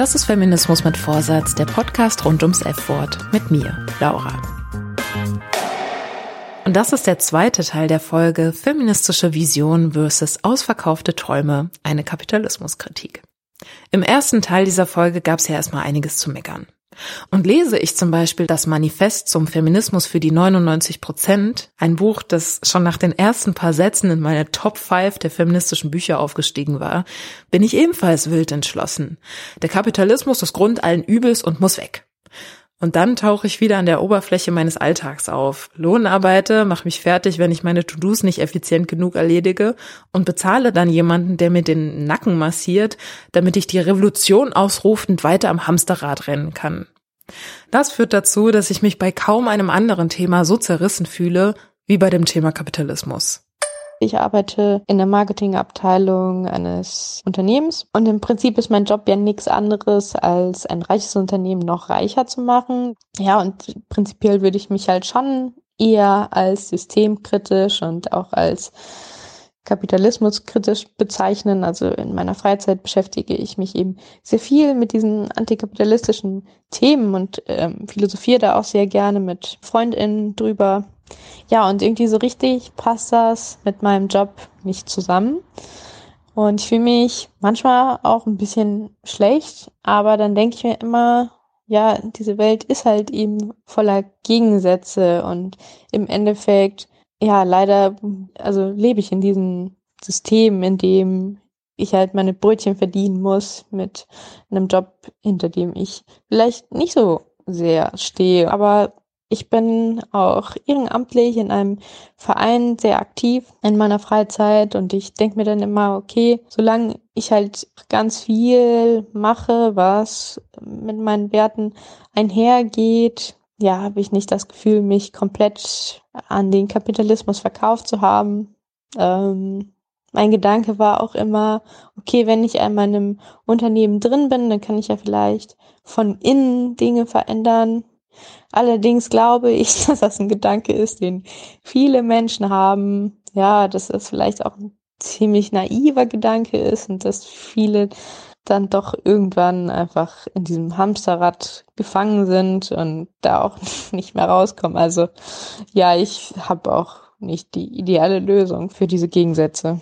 Das ist Feminismus mit Vorsatz, der Podcast rund ums F-Wort mit mir, Laura. Und das ist der zweite Teil der Folge Feministische Vision versus ausverkaufte Träume, eine Kapitalismuskritik. Im ersten Teil dieser Folge gab es ja erstmal einiges zu meckern. Und lese ich zum Beispiel das Manifest zum Feminismus für die 99 Prozent, ein Buch, das schon nach den ersten paar Sätzen in meine Top 5 der feministischen Bücher aufgestiegen war, bin ich ebenfalls wild entschlossen. Der Kapitalismus ist Grund allen Übels und muss weg. Und dann tauche ich wieder an der Oberfläche meines Alltags auf, Lohnarbeite, mache mich fertig, wenn ich meine To-Dos nicht effizient genug erledige und bezahle dann jemanden, der mir den Nacken massiert, damit ich die Revolution ausrufend weiter am Hamsterrad rennen kann. Das führt dazu, dass ich mich bei kaum einem anderen Thema so zerrissen fühle wie bei dem Thema Kapitalismus. Ich arbeite in der Marketingabteilung eines Unternehmens und im Prinzip ist mein Job ja nichts anderes, als ein reiches Unternehmen noch reicher zu machen. Ja, und prinzipiell würde ich mich halt schon eher als systemkritisch und auch als kapitalismuskritisch bezeichnen. Also in meiner Freizeit beschäftige ich mich eben sehr viel mit diesen antikapitalistischen Themen und ähm, philosophiere da auch sehr gerne mit Freundinnen drüber. Ja, und irgendwie so richtig passt das mit meinem Job nicht zusammen. Und ich fühle mich manchmal auch ein bisschen schlecht, aber dann denke ich mir immer, ja, diese Welt ist halt eben voller Gegensätze und im Endeffekt, ja, leider, also lebe ich in diesem System, in dem ich halt meine Brötchen verdienen muss mit einem Job, hinter dem ich vielleicht nicht so sehr stehe, aber ich bin auch ehrenamtlich in einem Verein sehr aktiv in meiner Freizeit und ich denke mir dann immer, okay, solange ich halt ganz viel mache, was mit meinen Werten einhergeht, ja, habe ich nicht das Gefühl, mich komplett an den Kapitalismus verkauft zu haben. Ähm, mein Gedanke war auch immer, okay, wenn ich einmal in einem Unternehmen drin bin, dann kann ich ja vielleicht von innen Dinge verändern, Allerdings glaube ich, dass das ein Gedanke ist, den viele Menschen haben. Ja, dass das vielleicht auch ein ziemlich naiver Gedanke ist und dass viele dann doch irgendwann einfach in diesem Hamsterrad gefangen sind und da auch nicht mehr rauskommen. Also ja, ich habe auch nicht die ideale Lösung für diese Gegensätze.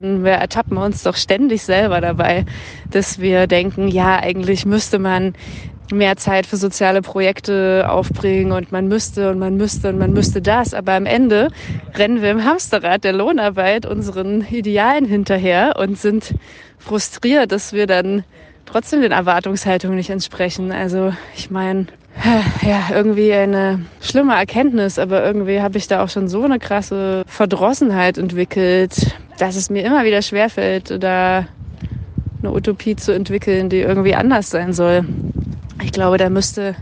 Wir ertappen uns doch ständig selber dabei, dass wir denken, ja, eigentlich müsste man mehr Zeit für soziale Projekte aufbringen und man müsste und man müsste und man müsste das. Aber am Ende rennen wir im Hamsterrad der Lohnarbeit unseren Idealen hinterher und sind frustriert, dass wir dann trotzdem den Erwartungshaltungen nicht entsprechen. Also ich meine, ja, irgendwie eine schlimme Erkenntnis, aber irgendwie habe ich da auch schon so eine krasse Verdrossenheit entwickelt, dass es mir immer wieder schwerfällt, da eine Utopie zu entwickeln, die irgendwie anders sein soll. Ich glaube, da müsste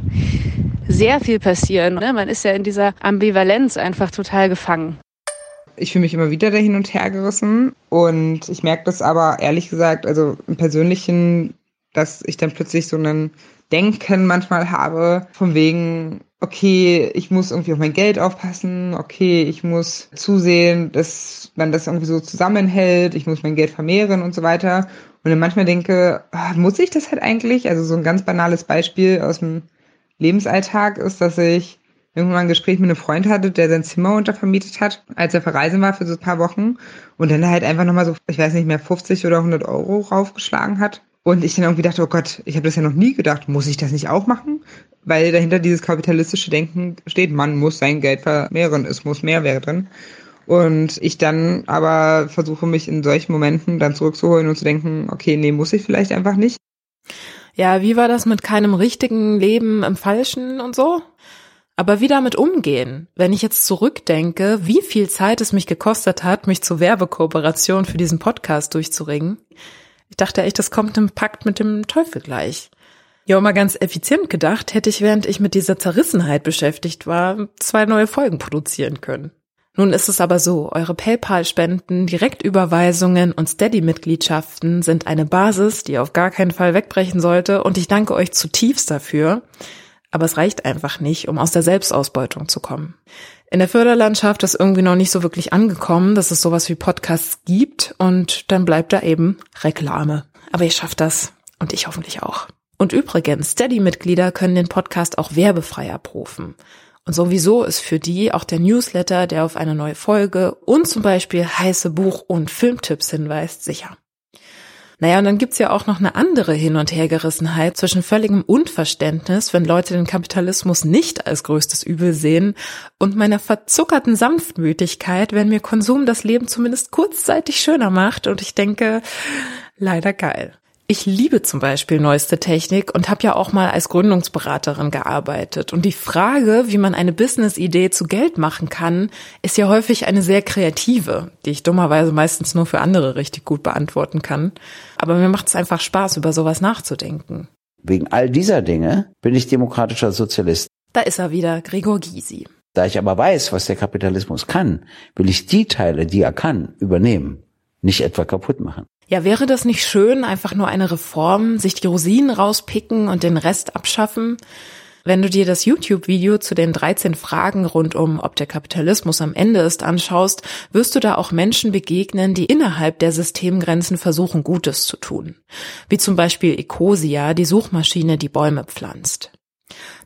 sehr viel passieren. Ne? Man ist ja in dieser Ambivalenz einfach total gefangen. Ich fühle mich immer wieder dahin und her gerissen und ich merke das aber ehrlich gesagt, also im Persönlichen, dass ich dann plötzlich so einen Denken manchmal habe, von wegen, okay, ich muss irgendwie auf mein Geld aufpassen, okay, ich muss zusehen, dass man das irgendwie so zusammenhält, ich muss mein Geld vermehren und so weiter. Und dann manchmal denke, ah, muss ich das halt eigentlich? Also so ein ganz banales Beispiel aus dem Lebensalltag ist, dass ich irgendwann ein Gespräch mit einem Freund hatte, der sein Zimmer untervermietet hat, als er verreisen war für so ein paar Wochen und dann halt einfach nochmal so, ich weiß nicht mehr, 50 oder 100 Euro raufgeschlagen hat. Und ich dann irgendwie dachte, oh Gott, ich habe das ja noch nie gedacht, muss ich das nicht auch machen? Weil dahinter dieses kapitalistische Denken steht, man muss sein Geld vermehren, es muss mehr werden. Und ich dann aber versuche mich in solchen Momenten dann zurückzuholen und zu denken, okay, nee, muss ich vielleicht einfach nicht. Ja, wie war das mit keinem richtigen Leben im Falschen und so? Aber wie damit umgehen? Wenn ich jetzt zurückdenke, wie viel Zeit es mich gekostet hat, mich zur Werbekooperation für diesen Podcast durchzuringen. Ich dachte echt, das kommt im Pakt mit dem Teufel gleich. Ja, mal ganz effizient gedacht, hätte ich, während ich mit dieser Zerrissenheit beschäftigt war, zwei neue Folgen produzieren können. Nun ist es aber so, eure PayPal-Spenden, Direktüberweisungen und Steady-Mitgliedschaften sind eine Basis, die auf gar keinen Fall wegbrechen sollte und ich danke euch zutiefst dafür. Aber es reicht einfach nicht, um aus der Selbstausbeutung zu kommen. In der Förderlandschaft ist irgendwie noch nicht so wirklich angekommen, dass es sowas wie Podcasts gibt und dann bleibt da eben Reklame. Aber ihr schafft das und ich hoffentlich auch. Und übrigens, Steady-Mitglieder können den Podcast auch werbefrei abrufen. Und sowieso ist für die auch der Newsletter, der auf eine neue Folge und zum Beispiel heiße Buch- und Filmtipps hinweist, sicher. Naja, und dann gibt's ja auch noch eine andere Hin- und Hergerissenheit zwischen völligem Unverständnis, wenn Leute den Kapitalismus nicht als größtes Übel sehen, und meiner verzuckerten Sanftmütigkeit, wenn mir Konsum das Leben zumindest kurzzeitig schöner macht und ich denke, leider geil. Ich liebe zum Beispiel neueste Technik und habe ja auch mal als Gründungsberaterin gearbeitet. Und die Frage, wie man eine Business-Idee zu Geld machen kann, ist ja häufig eine sehr kreative, die ich dummerweise meistens nur für andere richtig gut beantworten kann. Aber mir macht es einfach Spaß, über sowas nachzudenken. Wegen all dieser Dinge bin ich demokratischer Sozialist. Da ist er wieder, Gregor Gysi. Da ich aber weiß, was der Kapitalismus kann, will ich die Teile, die er kann, übernehmen, nicht etwa kaputt machen. Ja, wäre das nicht schön, einfach nur eine Reform, sich die Rosinen rauspicken und den Rest abschaffen? Wenn du dir das YouTube-Video zu den 13 Fragen rund um, ob der Kapitalismus am Ende ist, anschaust, wirst du da auch Menschen begegnen, die innerhalb der Systemgrenzen versuchen, Gutes zu tun. Wie zum Beispiel Ecosia, die Suchmaschine, die Bäume pflanzt.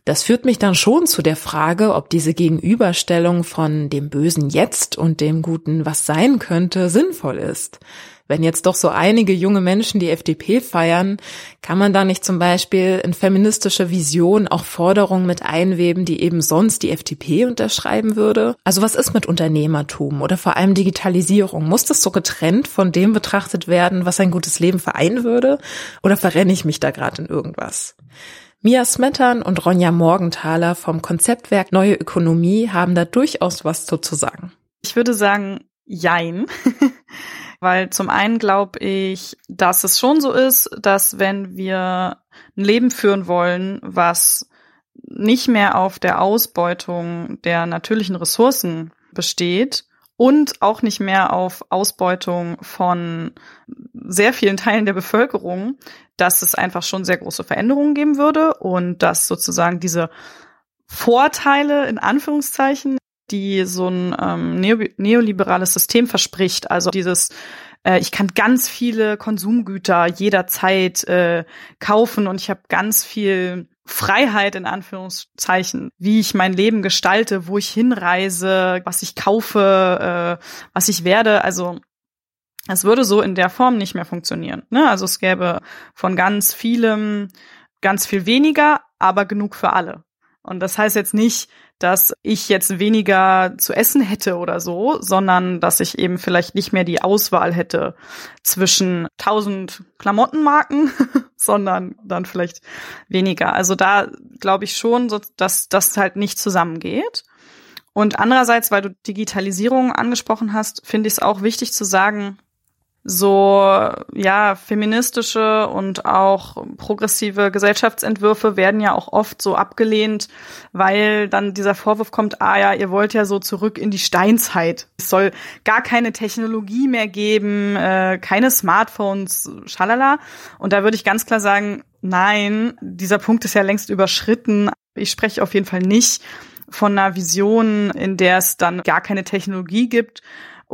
Das führt mich dann schon zu der Frage, ob diese Gegenüberstellung von dem bösen Jetzt und dem guten Was sein könnte sinnvoll ist. Wenn jetzt doch so einige junge Menschen die FDP feiern, kann man da nicht zum Beispiel in feministische Vision auch Forderungen mit einweben, die eben sonst die FDP unterschreiben würde? Also was ist mit Unternehmertum oder vor allem Digitalisierung? Muss das so getrennt von dem betrachtet werden, was ein gutes Leben vereinen würde? Oder verrenne ich mich da gerade in irgendwas? Mia Smettern und Ronja Morgenthaler vom Konzeptwerk Neue Ökonomie haben da durchaus was zu, sagen. Ich würde sagen, jein. Weil zum einen glaube ich, dass es schon so ist, dass wenn wir ein Leben führen wollen, was nicht mehr auf der Ausbeutung der natürlichen Ressourcen besteht und auch nicht mehr auf Ausbeutung von sehr vielen Teilen der Bevölkerung, dass es einfach schon sehr große Veränderungen geben würde und dass sozusagen diese Vorteile in Anführungszeichen die so ein ähm, neoliberales System verspricht. Also dieses äh, ich kann ganz viele Konsumgüter jederzeit äh, kaufen und ich habe ganz viel Freiheit in Anführungszeichen, wie ich mein Leben gestalte, wo ich hinreise, was ich kaufe, äh, was ich werde. Also es würde so in der Form nicht mehr funktionieren. Ne? Also es gäbe von ganz vielem ganz viel weniger, aber genug für alle. Und das heißt jetzt nicht, dass ich jetzt weniger zu essen hätte oder so, sondern dass ich eben vielleicht nicht mehr die Auswahl hätte zwischen tausend Klamottenmarken, sondern dann vielleicht weniger. Also da glaube ich schon, dass das halt nicht zusammengeht. Und andererseits, weil du Digitalisierung angesprochen hast, finde ich es auch wichtig zu sagen, so ja feministische und auch progressive Gesellschaftsentwürfe werden ja auch oft so abgelehnt, weil dann dieser Vorwurf kommt, ah ja, ihr wollt ja so zurück in die Steinzeit. Es soll gar keine Technologie mehr geben, äh, keine Smartphones, schalala. Und da würde ich ganz klar sagen, nein, dieser Punkt ist ja längst überschritten. Ich spreche auf jeden Fall nicht von einer Vision, in der es dann gar keine Technologie gibt,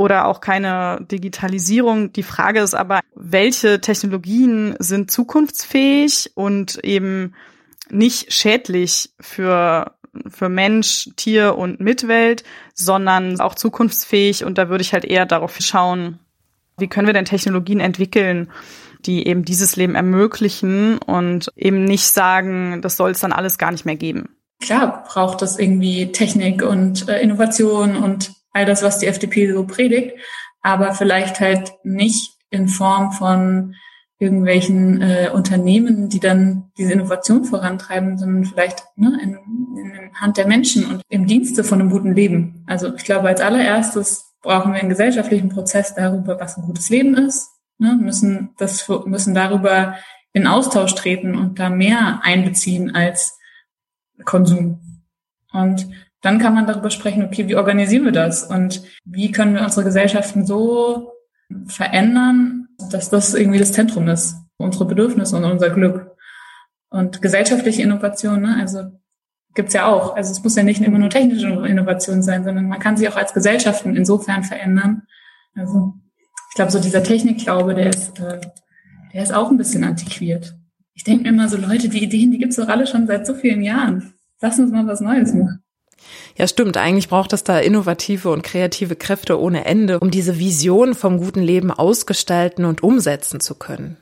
oder auch keine Digitalisierung. Die Frage ist aber, welche Technologien sind zukunftsfähig und eben nicht schädlich für für Mensch, Tier und Mitwelt, sondern auch zukunftsfähig. Und da würde ich halt eher darauf schauen, wie können wir denn Technologien entwickeln, die eben dieses Leben ermöglichen und eben nicht sagen, das soll es dann alles gar nicht mehr geben. Klar braucht es irgendwie Technik und äh, Innovation und all das, was die FDP so predigt, aber vielleicht halt nicht in Form von irgendwelchen äh, Unternehmen, die dann diese Innovation vorantreiben, sondern vielleicht ne, in, in Hand der Menschen und im Dienste von einem guten Leben. Also ich glaube, als allererstes brauchen wir einen gesellschaftlichen Prozess darüber, was ein gutes Leben ist, ne, müssen das müssen darüber in Austausch treten und da mehr einbeziehen als Konsum. Und dann kann man darüber sprechen, okay, wie organisieren wir das und wie können wir unsere Gesellschaften so verändern, dass das irgendwie das Zentrum ist, unsere Bedürfnisse und unser Glück. Und gesellschaftliche Innovation, ne, also gibt's ja auch. Also es muss ja nicht immer nur technische Innovation sein, sondern man kann sich auch als Gesellschaften insofern verändern. Also ich glaube, so dieser Technikglaube, der ist, äh, der ist auch ein bisschen antiquiert. Ich denke mir immer so, Leute, die Ideen, die gibt's doch alle schon seit so vielen Jahren. Lass uns mal was Neues machen. Ja, stimmt. Eigentlich braucht es da innovative und kreative Kräfte ohne Ende, um diese Vision vom guten Leben ausgestalten und umsetzen zu können.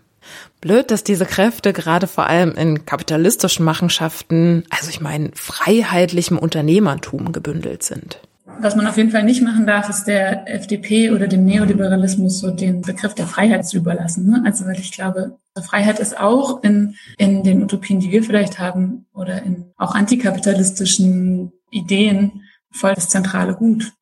Blöd, dass diese Kräfte gerade vor allem in kapitalistischen Machenschaften, also ich meine freiheitlichem Unternehmertum gebündelt sind. Was man auf jeden Fall nicht machen darf, ist der FDP oder dem Neoliberalismus so den Begriff der Freiheit zu überlassen. Ne? Also weil ich glaube, Freiheit ist auch in, in den Utopien, die wir vielleicht haben, oder in auch antikapitalistischen Ideen voll das zentrale Gut.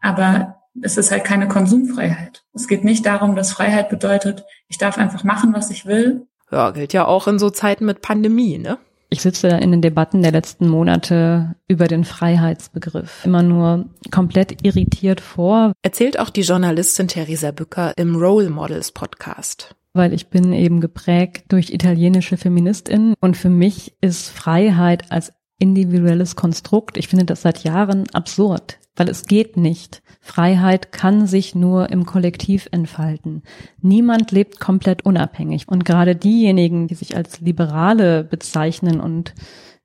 Aber es ist halt keine Konsumfreiheit. Es geht nicht darum, dass Freiheit bedeutet, ich darf einfach machen, was ich will. Ja, gilt ja auch in so Zeiten mit Pandemie, ne? Ich sitze in den Debatten der letzten Monate über den Freiheitsbegriff immer nur komplett irritiert vor. Erzählt auch die Journalistin Theresa Bücker im Role Models Podcast. Weil ich bin eben geprägt durch italienische Feministinnen und für mich ist Freiheit als individuelles Konstrukt, ich finde das seit Jahren absurd, weil es geht nicht. Freiheit kann sich nur im Kollektiv entfalten. Niemand lebt komplett unabhängig. Und gerade diejenigen, die sich als Liberale bezeichnen und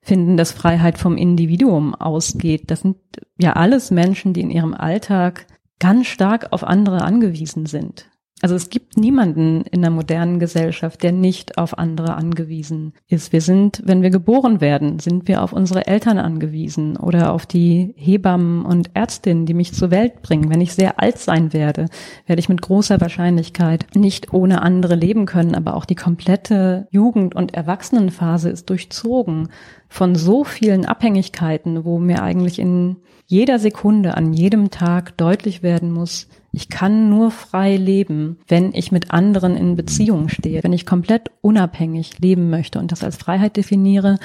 finden, dass Freiheit vom Individuum ausgeht, das sind ja alles Menschen, die in ihrem Alltag ganz stark auf andere angewiesen sind. Also es gibt niemanden in der modernen Gesellschaft, der nicht auf andere angewiesen ist. Wir sind, wenn wir geboren werden, sind wir auf unsere Eltern angewiesen oder auf die Hebammen und Ärztinnen, die mich zur Welt bringen. Wenn ich sehr alt sein werde, werde ich mit großer Wahrscheinlichkeit nicht ohne andere leben können. Aber auch die komplette Jugend- und Erwachsenenphase ist durchzogen von so vielen Abhängigkeiten, wo mir eigentlich in jeder Sekunde, an jedem Tag deutlich werden muss, ich kann nur frei leben, wenn ich mit anderen in Beziehung stehe. Wenn ich komplett unabhängig leben möchte und das als Freiheit definiere,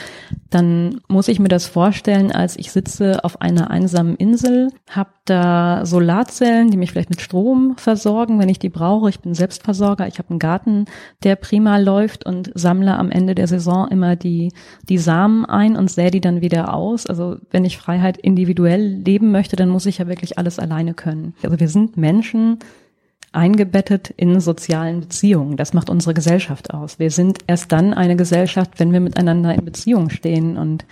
dann muss ich mir das vorstellen, als ich sitze auf einer einsamen Insel, habe da Solarzellen, die mich vielleicht mit Strom versorgen, wenn ich die brauche. Ich bin Selbstversorger. Ich habe einen Garten, der prima läuft und sammle am Ende der Saison immer die, die Samen ein und sähe die dann wieder aus. Also wenn ich Freiheit individuell leben möchte, dann muss ich ja wirklich alles alleine können. Also wir sind Menschen eingebettet in sozialen Beziehungen. Das macht unsere Gesellschaft aus. Wir sind erst dann eine Gesellschaft, wenn wir miteinander in Beziehung stehen und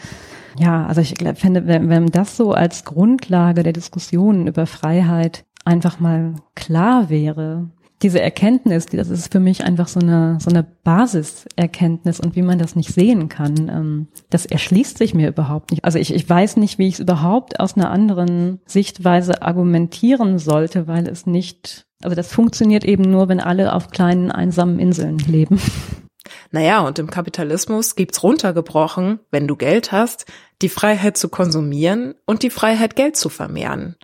ja, also ich finde, wenn, wenn das so als Grundlage der Diskussionen über Freiheit einfach mal klar wäre, diese Erkenntnis, das ist für mich einfach so eine, so eine Basiserkenntnis und wie man das nicht sehen kann, ähm, das erschließt sich mir überhaupt nicht. Also ich, ich weiß nicht, wie ich es überhaupt aus einer anderen Sichtweise argumentieren sollte, weil es nicht, also das funktioniert eben nur, wenn alle auf kleinen einsamen Inseln leben. Naja, und im Kapitalismus gibt's runtergebrochen, wenn du Geld hast, die Freiheit zu konsumieren und die Freiheit, Geld zu vermehren.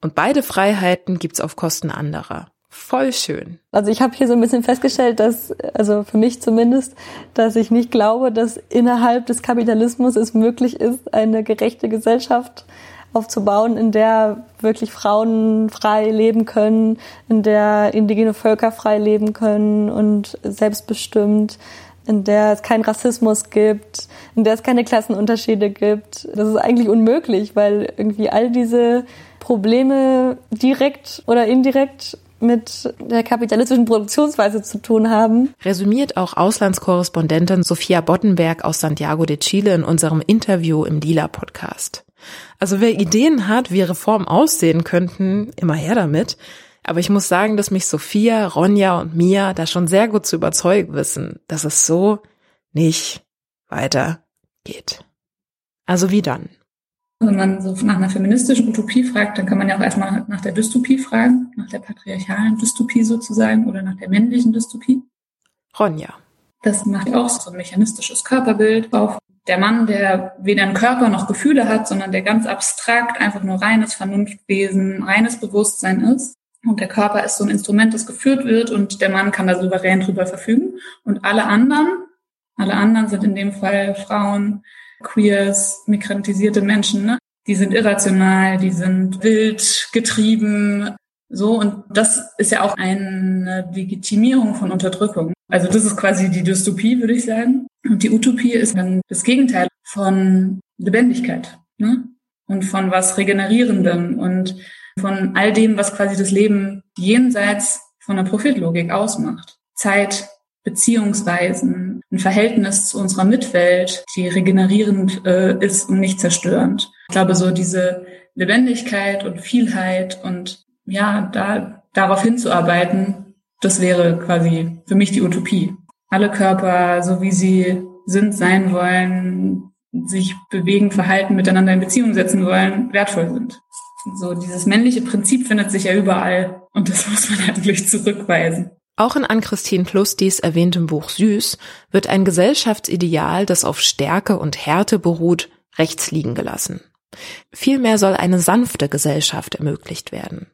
Und beide Freiheiten gibt's auf Kosten anderer. Voll schön. Also ich habe hier so ein bisschen festgestellt, dass, also für mich zumindest, dass ich nicht glaube, dass innerhalb des Kapitalismus es möglich ist, eine gerechte Gesellschaft aufzubauen, in der wirklich Frauen frei leben können, in der indigene Völker frei leben können und selbstbestimmt, in der es keinen Rassismus gibt, in der es keine Klassenunterschiede gibt. Das ist eigentlich unmöglich, weil irgendwie all diese Probleme direkt oder indirekt mit der kapitalistischen Produktionsweise zu tun haben. Resümiert auch Auslandskorrespondentin Sophia Boddenberg aus Santiago de Chile in unserem Interview im Lila Podcast. Also wer Ideen hat, wie Reformen aussehen könnten, immer her damit. Aber ich muss sagen, dass mich Sophia, Ronja und Mia da schon sehr gut zu überzeugen wissen, dass es so nicht weitergeht. Also wie dann? Wenn man so nach einer feministischen Utopie fragt, dann kann man ja auch erstmal nach der Dystopie fragen, nach der patriarchalen Dystopie sozusagen oder nach der männlichen Dystopie. Ronja. Das macht auch so ein mechanistisches Körperbild auf. Der Mann, der weder einen Körper noch Gefühle hat, sondern der ganz abstrakt einfach nur reines Vernunftwesen, reines Bewusstsein ist. Und der Körper ist so ein Instrument, das geführt wird und der Mann kann da souverän drüber verfügen. Und alle anderen, alle anderen sind in dem Fall Frauen, Queers, migrantisierte Menschen, ne? die sind irrational, die sind wild getrieben, so. Und das ist ja auch eine Legitimierung von Unterdrückung. Also das ist quasi die Dystopie, würde ich sagen. Und die Utopie ist dann das Gegenteil von Lebendigkeit, ne? Und von was Regenerierendem und von all dem, was quasi das Leben jenseits von der Profitlogik ausmacht. Zeit, Beziehungsweisen, ein Verhältnis zu unserer Mitwelt, die regenerierend äh, ist und nicht zerstörend. Ich glaube, so diese Lebendigkeit und Vielheit und ja, da darauf hinzuarbeiten, das wäre quasi für mich die Utopie. Alle Körper, so wie sie sind, sein wollen, sich bewegen, verhalten, miteinander in Beziehung setzen wollen, wertvoll sind. So dieses männliche Prinzip findet sich ja überall und das muss man eigentlich zurückweisen. Auch in Ann-Christine Plustis erwähntem Buch Süß wird ein Gesellschaftsideal, das auf Stärke und Härte beruht, rechts liegen gelassen. Vielmehr soll eine sanfte Gesellschaft ermöglicht werden.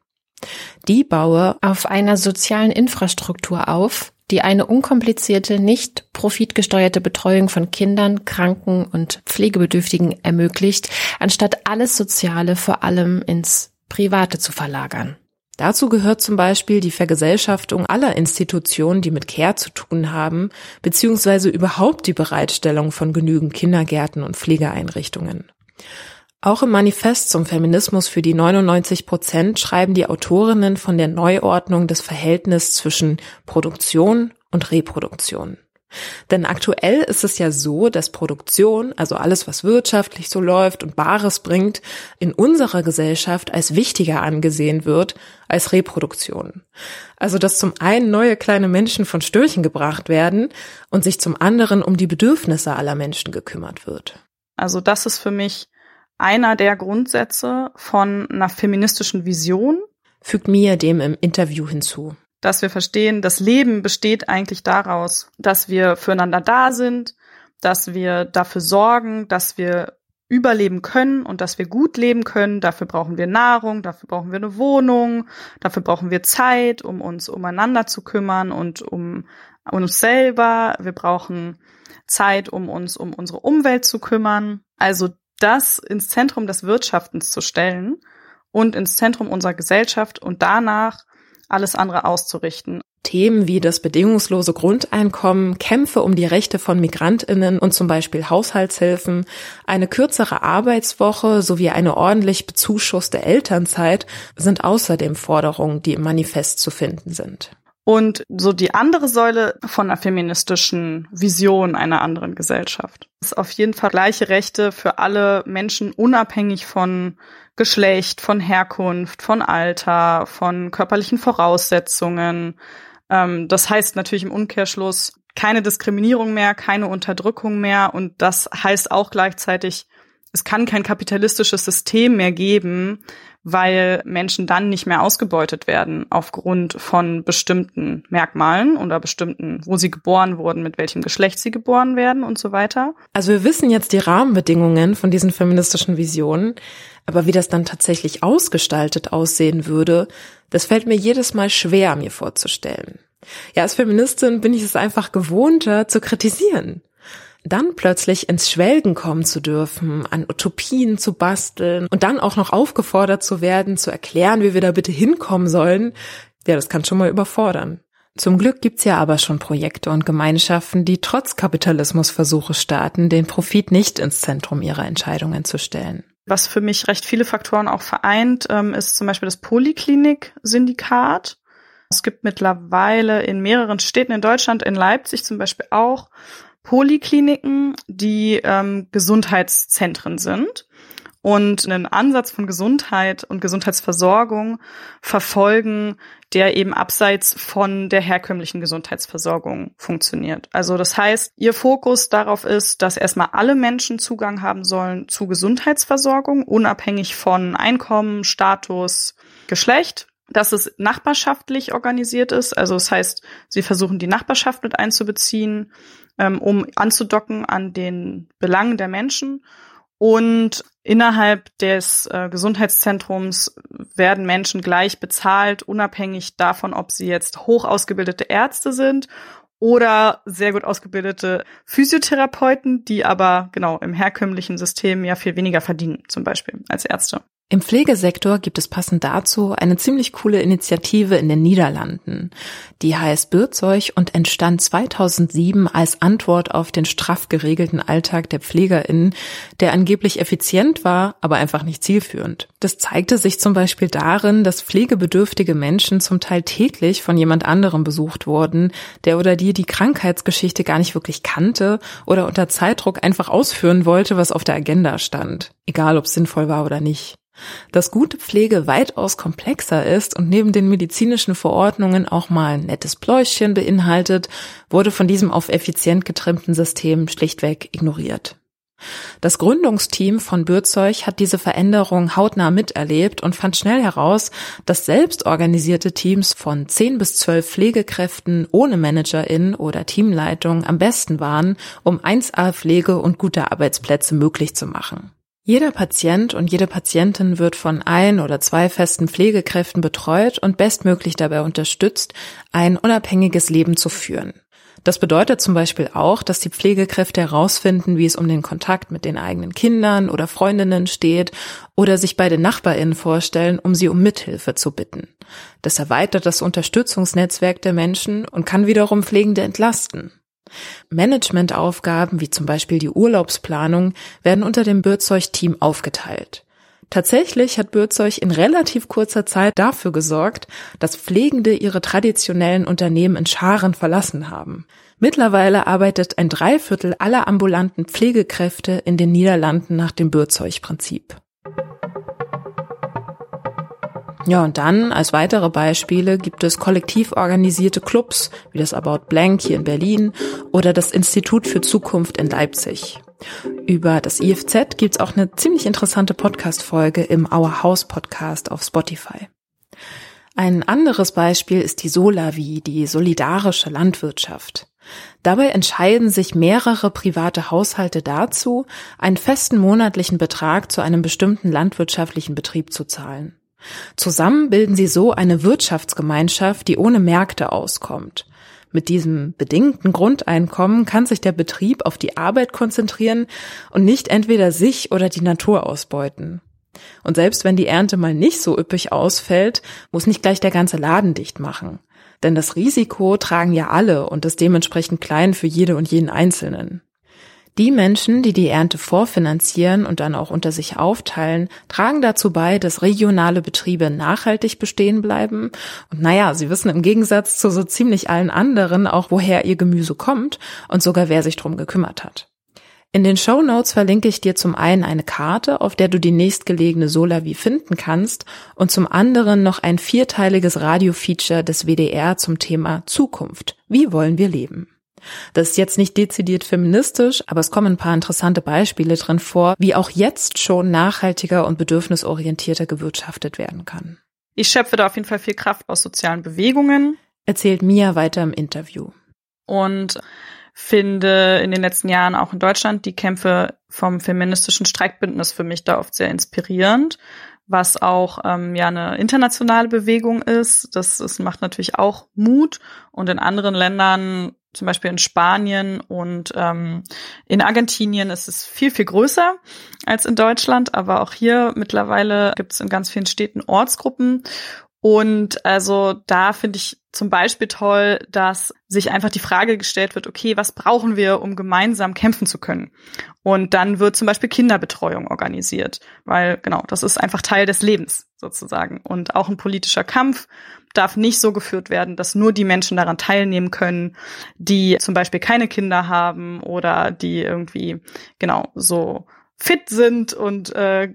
Die baue auf einer sozialen Infrastruktur auf, die eine unkomplizierte, nicht profitgesteuerte Betreuung von Kindern, Kranken und Pflegebedürftigen ermöglicht, anstatt alles Soziale vor allem ins Private zu verlagern. Dazu gehört zum Beispiel die Vergesellschaftung aller Institutionen, die mit Care zu tun haben, beziehungsweise überhaupt die Bereitstellung von genügend Kindergärten und Pflegeeinrichtungen. Auch im Manifest zum Feminismus für die 99 Prozent schreiben die Autorinnen von der Neuordnung des Verhältnisses zwischen Produktion und Reproduktion. Denn aktuell ist es ja so, dass Produktion, also alles, was wirtschaftlich so läuft und Bares bringt, in unserer Gesellschaft als wichtiger angesehen wird als Reproduktion. Also dass zum einen neue kleine Menschen von Störchen gebracht werden und sich zum anderen um die Bedürfnisse aller Menschen gekümmert wird. Also das ist für mich einer der Grundsätze von einer feministischen Vision. Fügt Mia dem im Interview hinzu. Dass wir verstehen, das Leben besteht eigentlich daraus, dass wir füreinander da sind, dass wir dafür sorgen, dass wir überleben können und dass wir gut leben können. Dafür brauchen wir Nahrung, dafür brauchen wir eine Wohnung, dafür brauchen wir Zeit, um uns umeinander zu kümmern und um uns selber. Wir brauchen Zeit, um uns um unsere Umwelt zu kümmern. Also das ins Zentrum des Wirtschaftens zu stellen und ins Zentrum unserer Gesellschaft und danach alles andere auszurichten. Themen wie das bedingungslose Grundeinkommen, Kämpfe um die Rechte von Migrantinnen und zum Beispiel Haushaltshilfen, eine kürzere Arbeitswoche sowie eine ordentlich bezuschusste Elternzeit sind außerdem Forderungen, die im Manifest zu finden sind. Und so die andere Säule von einer feministischen Vision einer anderen Gesellschaft ist auf jeden Fall gleiche Rechte für alle Menschen unabhängig von Geschlecht, von Herkunft, von Alter, von körperlichen Voraussetzungen. Ähm, das heißt natürlich im Umkehrschluss keine Diskriminierung mehr, keine Unterdrückung mehr und das heißt auch gleichzeitig, es kann kein kapitalistisches System mehr geben, weil Menschen dann nicht mehr ausgebeutet werden aufgrund von bestimmten Merkmalen oder bestimmten, wo sie geboren wurden, mit welchem Geschlecht sie geboren werden und so weiter. Also wir wissen jetzt die Rahmenbedingungen von diesen feministischen Visionen, aber wie das dann tatsächlich ausgestaltet aussehen würde, das fällt mir jedes Mal schwer, mir vorzustellen. Ja, als Feministin bin ich es einfach gewohnter zu kritisieren dann plötzlich ins Schwelgen kommen zu dürfen, an Utopien zu basteln und dann auch noch aufgefordert zu werden, zu erklären, wie wir da bitte hinkommen sollen, ja, das kann schon mal überfordern. Zum Glück gibt's ja aber schon Projekte und Gemeinschaften, die trotz Kapitalismus Versuche starten, den Profit nicht ins Zentrum ihrer Entscheidungen zu stellen. Was für mich recht viele Faktoren auch vereint, ähm, ist zum Beispiel das Poliklinik-Syndikat. Es gibt mittlerweile in mehreren Städten in Deutschland, in Leipzig zum Beispiel auch, Polikliniken, die ähm, Gesundheitszentren sind. und einen Ansatz von Gesundheit und Gesundheitsversorgung verfolgen, der eben abseits von der herkömmlichen Gesundheitsversorgung funktioniert. Also das heißt, ihr Fokus darauf ist, dass erstmal alle Menschen Zugang haben sollen zu Gesundheitsversorgung, unabhängig von Einkommen, Status, Geschlecht dass es nachbarschaftlich organisiert ist. Also das heißt, sie versuchen die Nachbarschaft mit einzubeziehen, ähm, um anzudocken an den Belangen der Menschen und innerhalb des äh, Gesundheitszentrums werden Menschen gleich bezahlt, unabhängig davon, ob sie jetzt hoch ausgebildete Ärzte sind oder sehr gut ausgebildete Physiotherapeuten, die aber genau im herkömmlichen System ja viel weniger verdienen, zum Beispiel als Ärzte. Im Pflegesektor gibt es passend dazu eine ziemlich coole Initiative in den Niederlanden. Die heißt Bürzeug und entstand 2007 als Antwort auf den straff geregelten Alltag der PflegerInnen, der angeblich effizient war, aber einfach nicht zielführend. Das zeigte sich zum Beispiel darin, dass pflegebedürftige Menschen zum Teil täglich von jemand anderem besucht wurden, der oder die die Krankheitsgeschichte gar nicht wirklich kannte oder unter Zeitdruck einfach ausführen wollte, was auf der Agenda stand. Egal, ob es sinnvoll war oder nicht. Dass gute Pflege weitaus komplexer ist und neben den medizinischen Verordnungen auch mal ein nettes Pläuschen beinhaltet, wurde von diesem auf effizient getrimmten System schlichtweg ignoriert. Das Gründungsteam von Bürzeug hat diese Veränderung hautnah miterlebt und fand schnell heraus, dass selbstorganisierte Teams von 10 bis 12 Pflegekräften ohne Managerin oder Teamleitung am besten waren, um 1A Pflege und gute Arbeitsplätze möglich zu machen. Jeder Patient und jede Patientin wird von ein oder zwei festen Pflegekräften betreut und bestmöglich dabei unterstützt, ein unabhängiges Leben zu führen. Das bedeutet zum Beispiel auch, dass die Pflegekräfte herausfinden, wie es um den Kontakt mit den eigenen Kindern oder Freundinnen steht oder sich bei den Nachbarinnen vorstellen, um sie um Mithilfe zu bitten. Das erweitert das Unterstützungsnetzwerk der Menschen und kann wiederum Pflegende entlasten. Managementaufgaben wie zum Beispiel die Urlaubsplanung werden unter dem Bürzeug-Team aufgeteilt. Tatsächlich hat Bürzeug in relativ kurzer Zeit dafür gesorgt, dass Pflegende ihre traditionellen Unternehmen in Scharen verlassen haben. Mittlerweile arbeitet ein Dreiviertel aller ambulanten Pflegekräfte in den Niederlanden nach dem Bürzeug-Prinzip. Ja, und dann als weitere Beispiele gibt es kollektiv organisierte Clubs, wie das About Blank hier in Berlin oder das Institut für Zukunft in Leipzig. Über das IFZ gibt's auch eine ziemlich interessante Podcast-Folge im Our House Podcast auf Spotify. Ein anderes Beispiel ist die Solavi, die solidarische Landwirtschaft. Dabei entscheiden sich mehrere private Haushalte dazu, einen festen monatlichen Betrag zu einem bestimmten landwirtschaftlichen Betrieb zu zahlen. Zusammen bilden sie so eine Wirtschaftsgemeinschaft, die ohne Märkte auskommt. Mit diesem bedingten Grundeinkommen kann sich der Betrieb auf die Arbeit konzentrieren und nicht entweder sich oder die Natur ausbeuten. Und selbst wenn die Ernte mal nicht so üppig ausfällt, muss nicht gleich der ganze Laden dicht machen. Denn das Risiko tragen ja alle und ist dementsprechend klein für jede und jeden Einzelnen. Die Menschen, die die Ernte vorfinanzieren und dann auch unter sich aufteilen, tragen dazu bei, dass regionale Betriebe nachhaltig bestehen bleiben. Und naja, sie wissen im Gegensatz zu so ziemlich allen anderen auch, woher ihr Gemüse kommt und sogar wer sich drum gekümmert hat. In den Show Notes verlinke ich dir zum einen eine Karte, auf der du die nächstgelegene Solavi finden kannst und zum anderen noch ein vierteiliges Radio-Feature des WDR zum Thema Zukunft. Wie wollen wir leben? Das ist jetzt nicht dezidiert feministisch, aber es kommen ein paar interessante Beispiele drin vor, wie auch jetzt schon nachhaltiger und bedürfnisorientierter gewirtschaftet werden kann. Ich schöpfe da auf jeden Fall viel Kraft aus sozialen Bewegungen. Erzählt Mia weiter im Interview. Und finde in den letzten Jahren auch in Deutschland die Kämpfe vom feministischen Streikbündnis für mich da oft sehr inspirierend, was auch ähm, ja eine internationale Bewegung ist. Das, das macht natürlich auch Mut und in anderen Ländern zum Beispiel in Spanien und ähm, in Argentinien ist es viel, viel größer als in Deutschland, aber auch hier mittlerweile gibt es in ganz vielen Städten Ortsgruppen. Und also da finde ich zum Beispiel toll, dass sich einfach die Frage gestellt wird, okay, was brauchen wir, um gemeinsam kämpfen zu können? Und dann wird zum Beispiel Kinderbetreuung organisiert, weil genau, das ist einfach Teil des Lebens sozusagen. Und auch ein politischer Kampf darf nicht so geführt werden, dass nur die Menschen daran teilnehmen können, die zum Beispiel keine Kinder haben oder die irgendwie genau so fit sind und äh,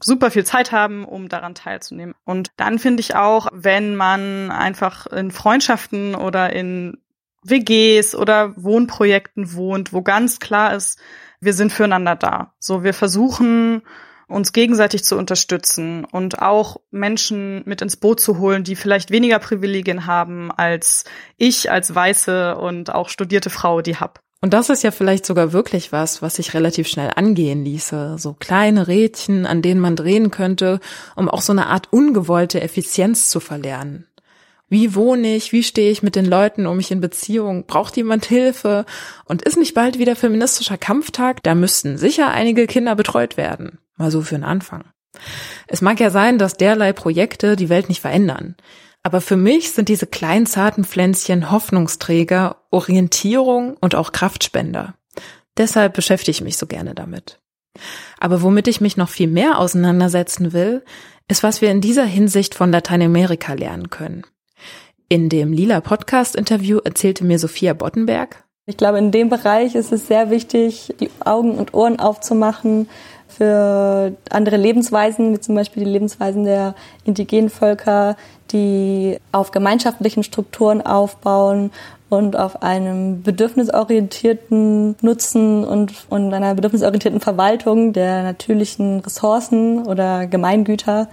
super viel Zeit haben, um daran teilzunehmen. Und dann finde ich auch, wenn man einfach in Freundschaften oder in WGs oder Wohnprojekten wohnt, wo ganz klar ist, wir sind füreinander da. So, wir versuchen uns gegenseitig zu unterstützen und auch Menschen mit ins Boot zu holen, die vielleicht weniger Privilegien haben als ich als weiße und auch studierte Frau, die hab. Und das ist ja vielleicht sogar wirklich was, was sich relativ schnell angehen ließe. So kleine Rädchen, an denen man drehen könnte, um auch so eine Art ungewollte Effizienz zu verlernen. Wie wohne ich? Wie stehe ich mit den Leuten um mich in Beziehung? Braucht jemand Hilfe? Und ist nicht bald wieder feministischer Kampftag? Da müssten sicher einige Kinder betreut werden. Mal so für einen Anfang. Es mag ja sein, dass derlei Projekte die Welt nicht verändern. Aber für mich sind diese kleinen zarten Pflänzchen Hoffnungsträger, Orientierung und auch Kraftspender. Deshalb beschäftige ich mich so gerne damit. Aber womit ich mich noch viel mehr auseinandersetzen will, ist, was wir in dieser Hinsicht von Lateinamerika lernen können. In dem Lila Podcast Interview erzählte mir Sophia Bottenberg. Ich glaube, in dem Bereich ist es sehr wichtig, die Augen und Ohren aufzumachen für andere Lebensweisen, wie zum Beispiel die Lebensweisen der indigenen Völker, die auf gemeinschaftlichen Strukturen aufbauen und auf einem bedürfnisorientierten Nutzen und, und einer bedürfnisorientierten Verwaltung der natürlichen Ressourcen oder Gemeingüter,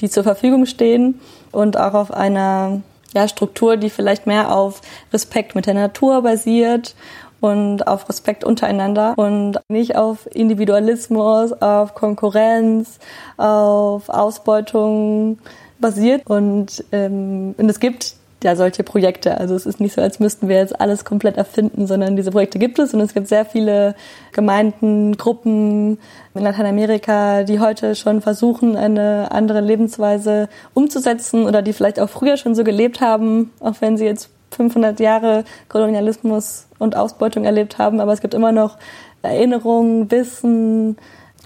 die zur Verfügung stehen und auch auf einer ja, Struktur, die vielleicht mehr auf Respekt mit der Natur basiert und auf Respekt untereinander und nicht auf Individualismus, auf Konkurrenz, auf Ausbeutung basiert. Und, ähm, und es gibt ja solche Projekte. Also es ist nicht so, als müssten wir jetzt alles komplett erfinden, sondern diese Projekte gibt es und es gibt sehr viele Gemeinden, Gruppen in Lateinamerika, die heute schon versuchen, eine andere Lebensweise umzusetzen oder die vielleicht auch früher schon so gelebt haben, auch wenn sie jetzt 500 Jahre Kolonialismus und Ausbeutung erlebt haben. Aber es gibt immer noch Erinnerungen, Wissen,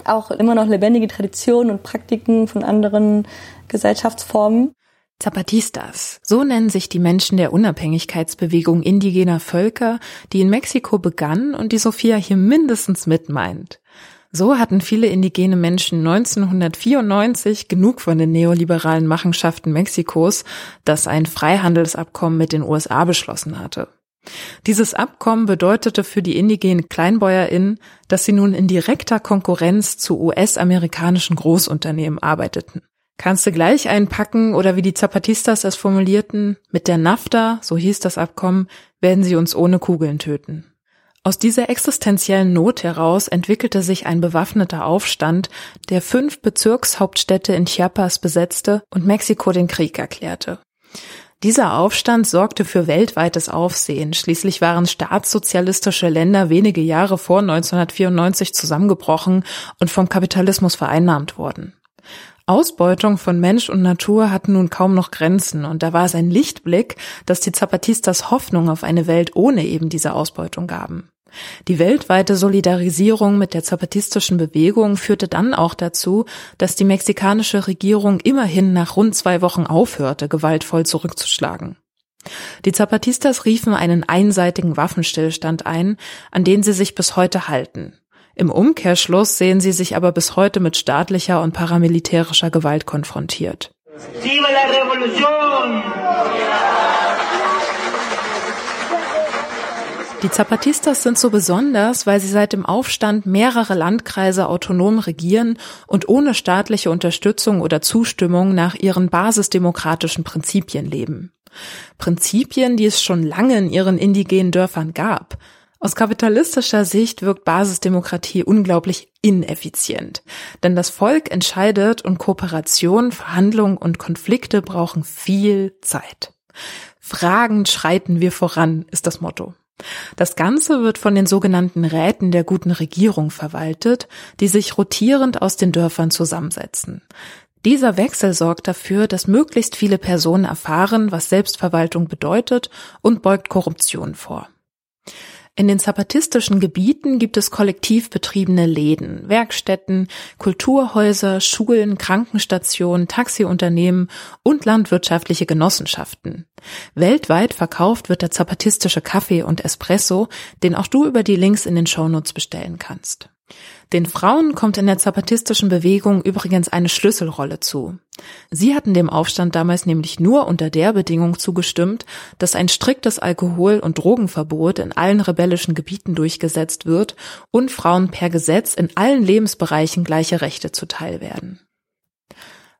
auch immer noch lebendige Traditionen und Praktiken von anderen Gesellschaftsformen. Zapatistas. So nennen sich die Menschen der Unabhängigkeitsbewegung indigener Völker, die in Mexiko begann und die Sophia hier mindestens mitmeint. So hatten viele indigene Menschen 1994 genug von den neoliberalen Machenschaften Mexikos, das ein Freihandelsabkommen mit den USA beschlossen hatte. Dieses Abkommen bedeutete für die indigenen KleinbäuerInnen, dass sie nun in direkter Konkurrenz zu US-amerikanischen Großunternehmen arbeiteten. Kannst du gleich einpacken oder wie die Zapatistas es formulierten, mit der NAFTA, so hieß das Abkommen, werden sie uns ohne Kugeln töten. Aus dieser existenziellen Not heraus entwickelte sich ein bewaffneter Aufstand, der fünf Bezirkshauptstädte in Chiapas besetzte und Mexiko den Krieg erklärte. Dieser Aufstand sorgte für weltweites Aufsehen. Schließlich waren staatssozialistische Länder wenige Jahre vor 1994 zusammengebrochen und vom Kapitalismus vereinnahmt worden. Ausbeutung von Mensch und Natur hatten nun kaum noch Grenzen und da war es ein Lichtblick, dass die Zapatistas Hoffnung auf eine Welt ohne eben diese Ausbeutung gaben. Die weltweite Solidarisierung mit der zapatistischen Bewegung führte dann auch dazu, dass die mexikanische Regierung immerhin nach rund zwei Wochen aufhörte, gewaltvoll zurückzuschlagen. Die Zapatistas riefen einen einseitigen Waffenstillstand ein, an den sie sich bis heute halten. Im Umkehrschluss sehen sie sich aber bis heute mit staatlicher und paramilitärischer Gewalt konfrontiert. Viva! Die Zapatistas sind so besonders, weil sie seit dem Aufstand mehrere Landkreise autonom regieren und ohne staatliche Unterstützung oder Zustimmung nach ihren basisdemokratischen Prinzipien leben. Prinzipien, die es schon lange in ihren indigenen Dörfern gab. Aus kapitalistischer Sicht wirkt Basisdemokratie unglaublich ineffizient. Denn das Volk entscheidet und Kooperation, Verhandlungen und Konflikte brauchen viel Zeit. Fragend schreiten wir voran, ist das Motto. Das Ganze wird von den sogenannten Räten der guten Regierung verwaltet, die sich rotierend aus den Dörfern zusammensetzen. Dieser Wechsel sorgt dafür, dass möglichst viele Personen erfahren, was Selbstverwaltung bedeutet und beugt Korruption vor. In den zapatistischen Gebieten gibt es kollektiv betriebene Läden, Werkstätten, Kulturhäuser, Schulen, Krankenstationen, Taxiunternehmen und landwirtschaftliche Genossenschaften. Weltweit verkauft wird der zapatistische Kaffee und Espresso, den auch du über die Links in den Shownotes bestellen kannst. Den Frauen kommt in der zapatistischen Bewegung übrigens eine Schlüsselrolle zu. Sie hatten dem Aufstand damals nämlich nur unter der Bedingung zugestimmt, dass ein striktes Alkohol- und Drogenverbot in allen rebellischen Gebieten durchgesetzt wird und Frauen per Gesetz in allen Lebensbereichen gleiche Rechte zuteil werden.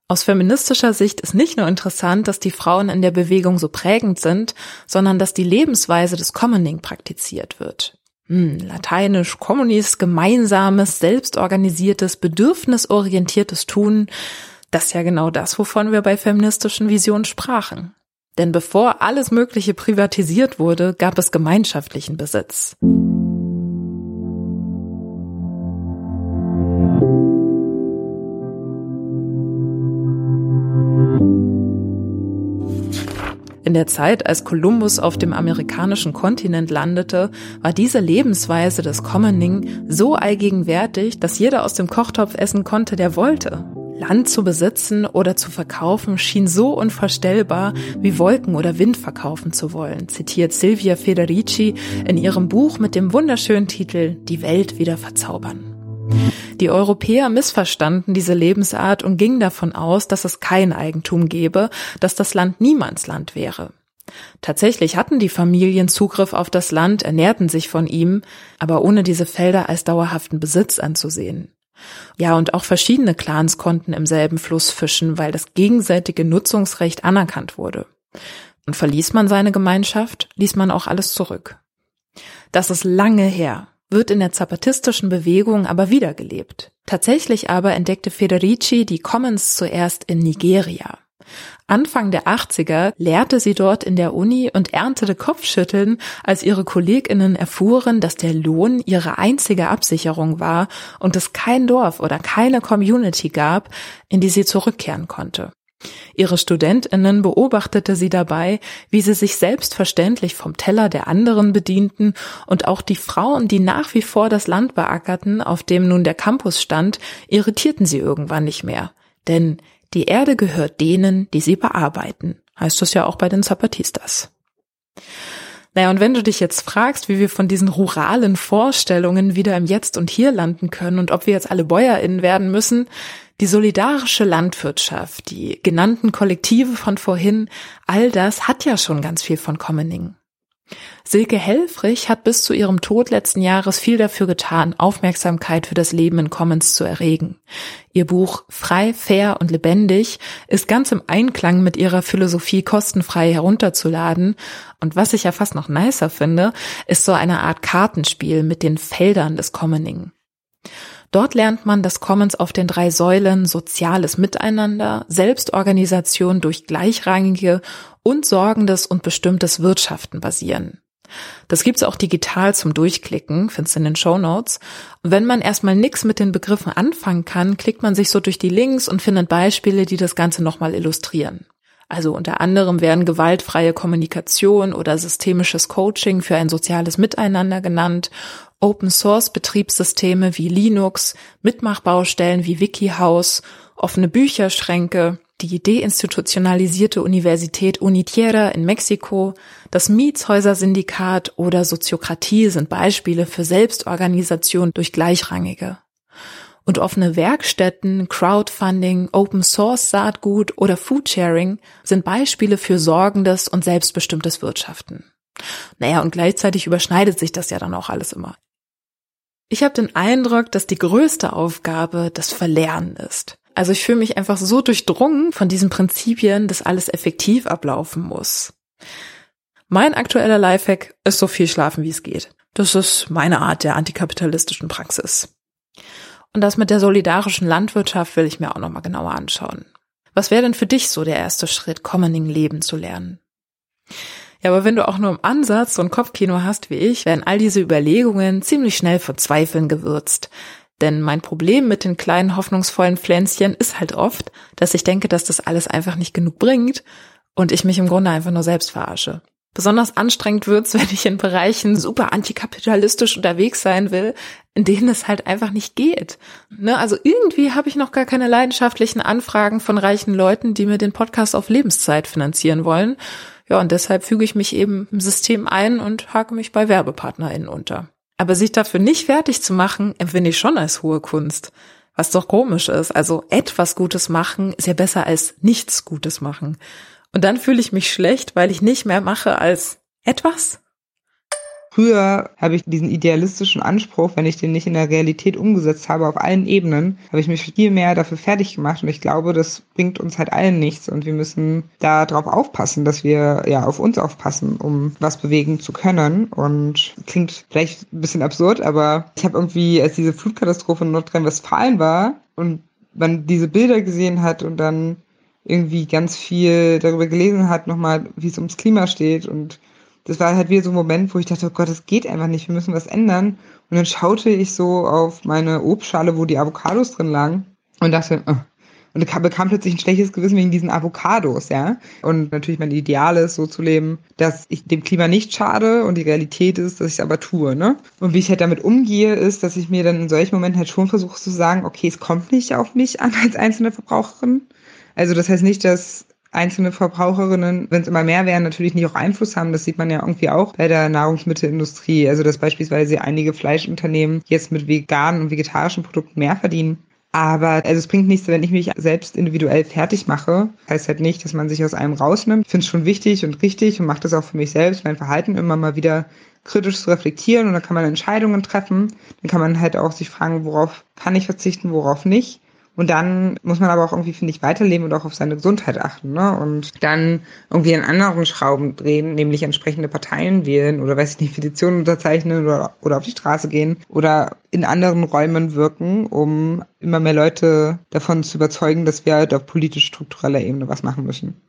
Aus feministischer Sicht ist nicht nur interessant, dass die Frauen in der Bewegung so prägend sind, sondern dass die Lebensweise des Commoning praktiziert wird. Hm, Lateinisch Communis, gemeinsames, selbstorganisiertes, bedürfnisorientiertes Tun. Das ist ja genau das, wovon wir bei feministischen Visionen sprachen. Denn bevor alles Mögliche privatisiert wurde, gab es gemeinschaftlichen Besitz. In der Zeit, als Kolumbus auf dem amerikanischen Kontinent landete, war diese Lebensweise des Commoning so allgegenwärtig, dass jeder aus dem Kochtopf essen konnte, der wollte. Land zu besitzen oder zu verkaufen schien so unvorstellbar, wie Wolken oder Wind verkaufen zu wollen, zitiert Silvia Federici in ihrem Buch mit dem wunderschönen Titel Die Welt wieder verzaubern. Die Europäer missverstanden diese Lebensart und gingen davon aus, dass es kein Eigentum gäbe, dass das Land Niemandsland wäre. Tatsächlich hatten die Familien Zugriff auf das Land, ernährten sich von ihm, aber ohne diese Felder als dauerhaften Besitz anzusehen. Ja, und auch verschiedene Clans konnten im selben Fluss fischen, weil das gegenseitige Nutzungsrecht anerkannt wurde. Und verließ man seine Gemeinschaft, ließ man auch alles zurück. Das ist lange her wird in der zapatistischen Bewegung aber wiedergelebt. Tatsächlich aber entdeckte Federici die Commons zuerst in Nigeria. Anfang der 80er lehrte sie dort in der Uni und erntete Kopfschütteln, als ihre Kolleginnen erfuhren, dass der Lohn ihre einzige Absicherung war und es kein Dorf oder keine Community gab, in die sie zurückkehren konnte. Ihre Studentinnen beobachtete sie dabei, wie sie sich selbstverständlich vom Teller der anderen bedienten und auch die Frauen, die nach wie vor das Land beackerten, auf dem nun der Campus stand, irritierten sie irgendwann nicht mehr. Denn die Erde gehört denen, die sie bearbeiten, heißt es ja auch bei den Zapatistas. Naja, und wenn du dich jetzt fragst, wie wir von diesen ruralen Vorstellungen wieder im Jetzt und Hier landen können und ob wir jetzt alle BäuerInnen werden müssen, die solidarische Landwirtschaft, die genannten Kollektive von vorhin, all das hat ja schon ganz viel von Commoning. Silke Helfrich hat bis zu ihrem Tod letzten Jahres viel dafür getan, Aufmerksamkeit für das Leben in Commons zu erregen. Ihr Buch Frei, fair und lebendig ist ganz im Einklang mit ihrer Philosophie kostenfrei herunterzuladen. Und was ich ja fast noch nicer finde, ist so eine Art Kartenspiel mit den Feldern des Commoning. Dort lernt man, dass Commons auf den drei Säulen soziales Miteinander, Selbstorganisation durch gleichrangige und sorgendes und bestimmtes Wirtschaften basieren. Das gibt's auch digital zum Durchklicken, findest in den Show Notes. Wenn man erstmal nix mit den Begriffen anfangen kann, klickt man sich so durch die Links und findet Beispiele, die das Ganze nochmal illustrieren. Also unter anderem werden gewaltfreie Kommunikation oder systemisches Coaching für ein soziales Miteinander genannt Open-Source-Betriebssysteme wie Linux, Mitmachbaustellen wie WikiHouse, offene Bücherschränke, die deinstitutionalisierte Universität Unitiera in Mexiko, das Mietshäuser-Syndikat oder Soziokratie sind Beispiele für Selbstorganisation durch Gleichrangige. Und offene Werkstätten, Crowdfunding, Open Source Saatgut oder Foodsharing sind Beispiele für sorgendes und selbstbestimmtes Wirtschaften. Naja, und gleichzeitig überschneidet sich das ja dann auch alles immer. Ich habe den Eindruck, dass die größte Aufgabe das Verlernen ist. Also ich fühle mich einfach so durchdrungen von diesen Prinzipien, dass alles effektiv ablaufen muss. Mein aktueller Lifehack ist so viel schlafen, wie es geht. Das ist meine Art der antikapitalistischen Praxis. Und das mit der solidarischen Landwirtschaft will ich mir auch nochmal genauer anschauen. Was wäre denn für dich so der erste Schritt, Commoning leben zu lernen? Ja, aber wenn du auch nur im Ansatz so ein Kopfkino hast wie ich, werden all diese Überlegungen ziemlich schnell von Zweifeln gewürzt. Denn mein Problem mit den kleinen hoffnungsvollen Pflänzchen ist halt oft, dass ich denke, dass das alles einfach nicht genug bringt und ich mich im Grunde einfach nur selbst verarsche. Besonders anstrengend wird's, wenn ich in Bereichen super antikapitalistisch unterwegs sein will, in denen es halt einfach nicht geht. Ne? Also irgendwie habe ich noch gar keine leidenschaftlichen Anfragen von reichen Leuten, die mir den Podcast auf Lebenszeit finanzieren wollen. Ja, und deshalb füge ich mich eben im System ein und hake mich bei WerbepartnerInnen unter. Aber sich dafür nicht fertig zu machen, empfinde ich schon als hohe Kunst. Was doch komisch ist. Also etwas Gutes machen ist ja besser als nichts Gutes machen. Und dann fühle ich mich schlecht, weil ich nicht mehr mache als etwas. Früher habe ich diesen idealistischen Anspruch, wenn ich den nicht in der Realität umgesetzt habe, auf allen Ebenen, habe ich mich viel mehr dafür fertig gemacht. Und ich glaube, das bringt uns halt allen nichts. Und wir müssen da drauf aufpassen, dass wir ja auf uns aufpassen, um was bewegen zu können. Und klingt vielleicht ein bisschen absurd, aber ich habe irgendwie, als diese Flutkatastrophe in Nordrhein-Westfalen war und man diese Bilder gesehen hat und dann irgendwie ganz viel darüber gelesen hat, nochmal, wie es ums Klima steht und das war halt wieder so ein Moment, wo ich dachte, oh Gott, das geht einfach nicht, wir müssen was ändern. Und dann schaute ich so auf meine Obstschale, wo die Avocados drin lagen und dachte, oh. und bekam plötzlich ein schlechtes Gewissen wegen diesen Avocados, ja. Und natürlich mein Ideal ist, so zu leben, dass ich dem Klima nicht schade und die Realität ist, dass ich es aber tue, ne? Und wie ich halt damit umgehe, ist, dass ich mir dann in solchen Momenten halt schon versuche zu sagen, okay, es kommt nicht auf mich an als einzelne Verbraucherin. Also das heißt nicht, dass einzelne Verbraucherinnen, wenn es immer mehr werden, natürlich nicht auch Einfluss haben. Das sieht man ja irgendwie auch bei der Nahrungsmittelindustrie. Also dass beispielsweise einige Fleischunternehmen jetzt mit veganen und vegetarischen Produkten mehr verdienen. Aber also es bringt nichts, wenn ich mich selbst individuell fertig mache. Heißt halt nicht, dass man sich aus einem rausnimmt. Ich finde es schon wichtig und richtig und mache das auch für mich selbst, mein Verhalten immer mal wieder kritisch zu reflektieren und dann kann man Entscheidungen treffen. Dann kann man halt auch sich fragen, worauf kann ich verzichten, worauf nicht. Und dann muss man aber auch irgendwie, finde ich, weiterleben und auch auf seine Gesundheit achten. Ne? Und dann irgendwie an anderen Schrauben drehen, nämlich entsprechende Parteien wählen oder, weiß ich nicht, Petitionen unterzeichnen oder, oder auf die Straße gehen oder in anderen Räumen wirken, um immer mehr Leute davon zu überzeugen, dass wir halt auf politisch-struktureller Ebene was machen müssen.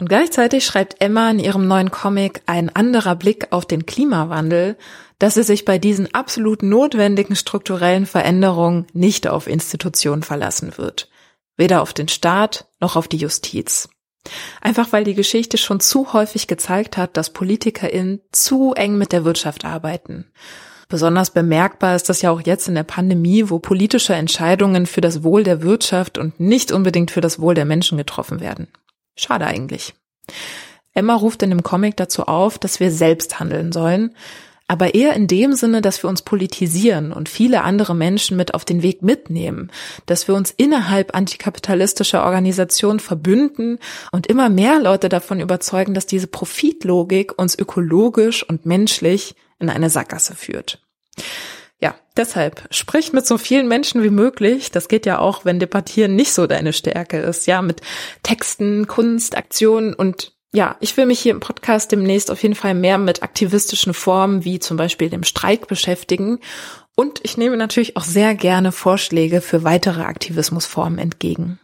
Und gleichzeitig schreibt Emma in ihrem neuen Comic ein anderer Blick auf den Klimawandel, dass sie sich bei diesen absolut notwendigen strukturellen Veränderungen nicht auf Institutionen verlassen wird. Weder auf den Staat noch auf die Justiz. Einfach weil die Geschichte schon zu häufig gezeigt hat, dass PolitikerInnen zu eng mit der Wirtschaft arbeiten. Besonders bemerkbar ist das ja auch jetzt in der Pandemie, wo politische Entscheidungen für das Wohl der Wirtschaft und nicht unbedingt für das Wohl der Menschen getroffen werden. Schade eigentlich. Emma ruft in dem Comic dazu auf, dass wir selbst handeln sollen, aber eher in dem Sinne, dass wir uns politisieren und viele andere Menschen mit auf den Weg mitnehmen, dass wir uns innerhalb antikapitalistischer Organisationen verbünden und immer mehr Leute davon überzeugen, dass diese Profitlogik uns ökologisch und menschlich in eine Sackgasse führt. Ja, deshalb sprich mit so vielen Menschen wie möglich. Das geht ja auch, wenn Debattieren nicht so deine Stärke ist. Ja, mit Texten, Kunst, Aktionen und ja, ich will mich hier im Podcast demnächst auf jeden Fall mehr mit aktivistischen Formen wie zum Beispiel dem Streik beschäftigen. Und ich nehme natürlich auch sehr gerne Vorschläge für weitere Aktivismusformen entgegen.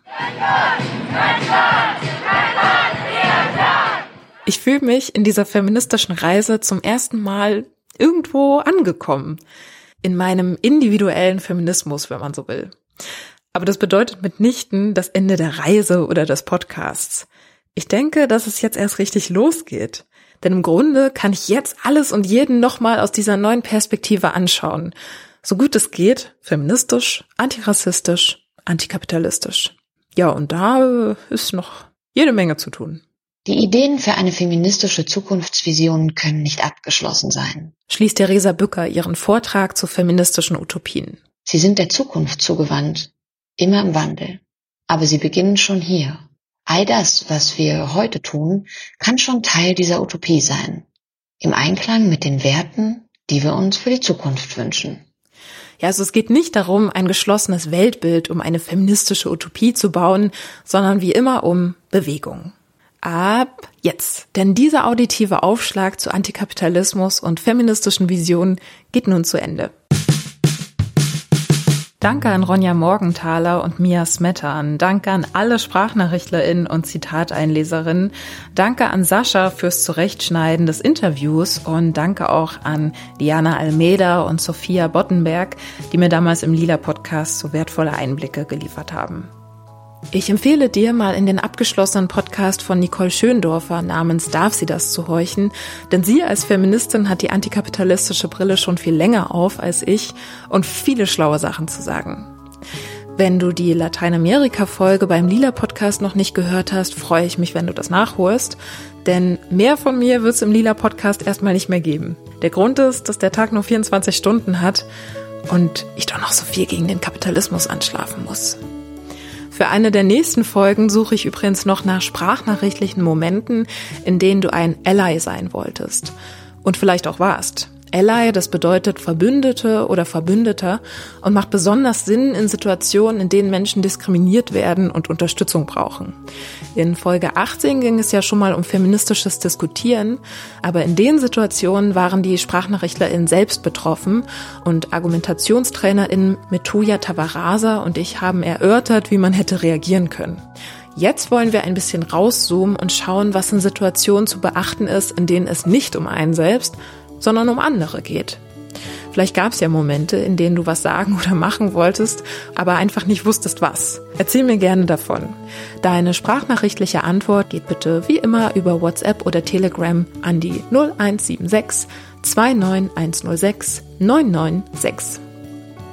Ich fühle mich in dieser feministischen Reise zum ersten Mal irgendwo angekommen in meinem individuellen Feminismus, wenn man so will. Aber das bedeutet mitnichten das Ende der Reise oder des Podcasts. Ich denke, dass es jetzt erst richtig losgeht. Denn im Grunde kann ich jetzt alles und jeden nochmal aus dieser neuen Perspektive anschauen. So gut es geht, feministisch, antirassistisch, antikapitalistisch. Ja, und da ist noch jede Menge zu tun. Die Ideen für eine feministische Zukunftsvision können nicht abgeschlossen sein. Schließt Theresa Bücker ihren Vortrag zu feministischen Utopien. Sie sind der Zukunft zugewandt, immer im Wandel. Aber sie beginnen schon hier. All das, was wir heute tun, kann schon Teil dieser Utopie sein. Im Einklang mit den Werten, die wir uns für die Zukunft wünschen. Ja, also es geht nicht darum, ein geschlossenes Weltbild um eine feministische Utopie zu bauen, sondern wie immer um Bewegung ab jetzt. Denn dieser auditive Aufschlag zu Antikapitalismus und feministischen Visionen geht nun zu Ende. Danke an Ronja Morgenthaler und Mia Smettan. Danke an alle SprachnachrichtlerInnen und Zitateinleserinnen. Danke an Sascha fürs Zurechtschneiden des Interviews und danke auch an Diana Almeida und Sophia Bottenberg, die mir damals im Lila Podcast so wertvolle Einblicke geliefert haben. Ich empfehle dir mal in den abgeschlossenen Podcast von Nicole Schöndorfer namens Darf sie das zu horchen, denn sie als Feministin hat die antikapitalistische Brille schon viel länger auf als ich und viele schlaue Sachen zu sagen. Wenn du die Lateinamerika-Folge beim Lila Podcast noch nicht gehört hast, freue ich mich, wenn du das nachholst, denn mehr von mir wird es im Lila Podcast erstmal nicht mehr geben. Der Grund ist, dass der Tag nur 24 Stunden hat und ich doch noch so viel gegen den Kapitalismus anschlafen muss. Für eine der nächsten Folgen suche ich übrigens noch nach sprachnachrichtlichen Momenten, in denen du ein Ally sein wolltest. Und vielleicht auch warst. Ally, das bedeutet Verbündete oder Verbündeter und macht besonders Sinn in Situationen, in denen Menschen diskriminiert werden und Unterstützung brauchen. In Folge 18 ging es ja schon mal um feministisches Diskutieren, aber in den Situationen waren die SprachnachrichtlerInnen selbst betroffen und ArgumentationstrainerInnen Metuja Tavarasa und ich haben erörtert, wie man hätte reagieren können. Jetzt wollen wir ein bisschen rauszoomen und schauen, was in Situationen zu beachten ist, in denen es nicht um einen selbst, sondern um andere geht. Vielleicht gab es ja Momente, in denen du was sagen oder machen wolltest, aber einfach nicht wusstest was. Erzähl mir gerne davon. Deine sprachnachrichtliche Antwort geht bitte wie immer über WhatsApp oder Telegram an die 0176 29106 996.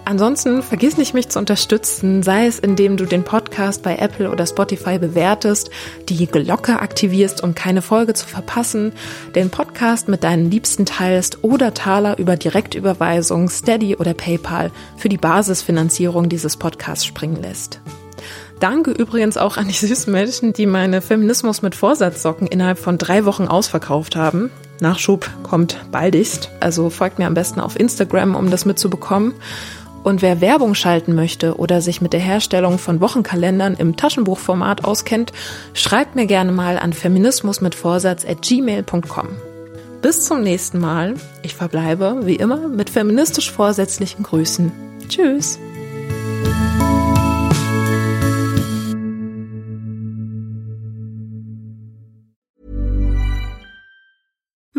Ansonsten vergiss nicht, mich zu unterstützen, sei es indem du den Podcast bei Apple oder Spotify bewertest, die Glocke aktivierst, um keine Folge zu verpassen, den Podcast mit deinen Liebsten teilst oder Taler über Direktüberweisung, Steady oder PayPal für die Basisfinanzierung dieses Podcasts springen lässt. Danke übrigens auch an die süßen Menschen, die meine Feminismus mit Vorsatzsocken innerhalb von drei Wochen ausverkauft haben. Nachschub kommt baldigst, also folgt mir am besten auf Instagram, um das mitzubekommen. Und wer Werbung schalten möchte oder sich mit der Herstellung von Wochenkalendern im Taschenbuchformat auskennt, schreibt mir gerne mal an feminismus mit Vorsatz at gmail.com. Bis zum nächsten Mal. Ich verbleibe, wie immer, mit feministisch vorsätzlichen Grüßen. Tschüss.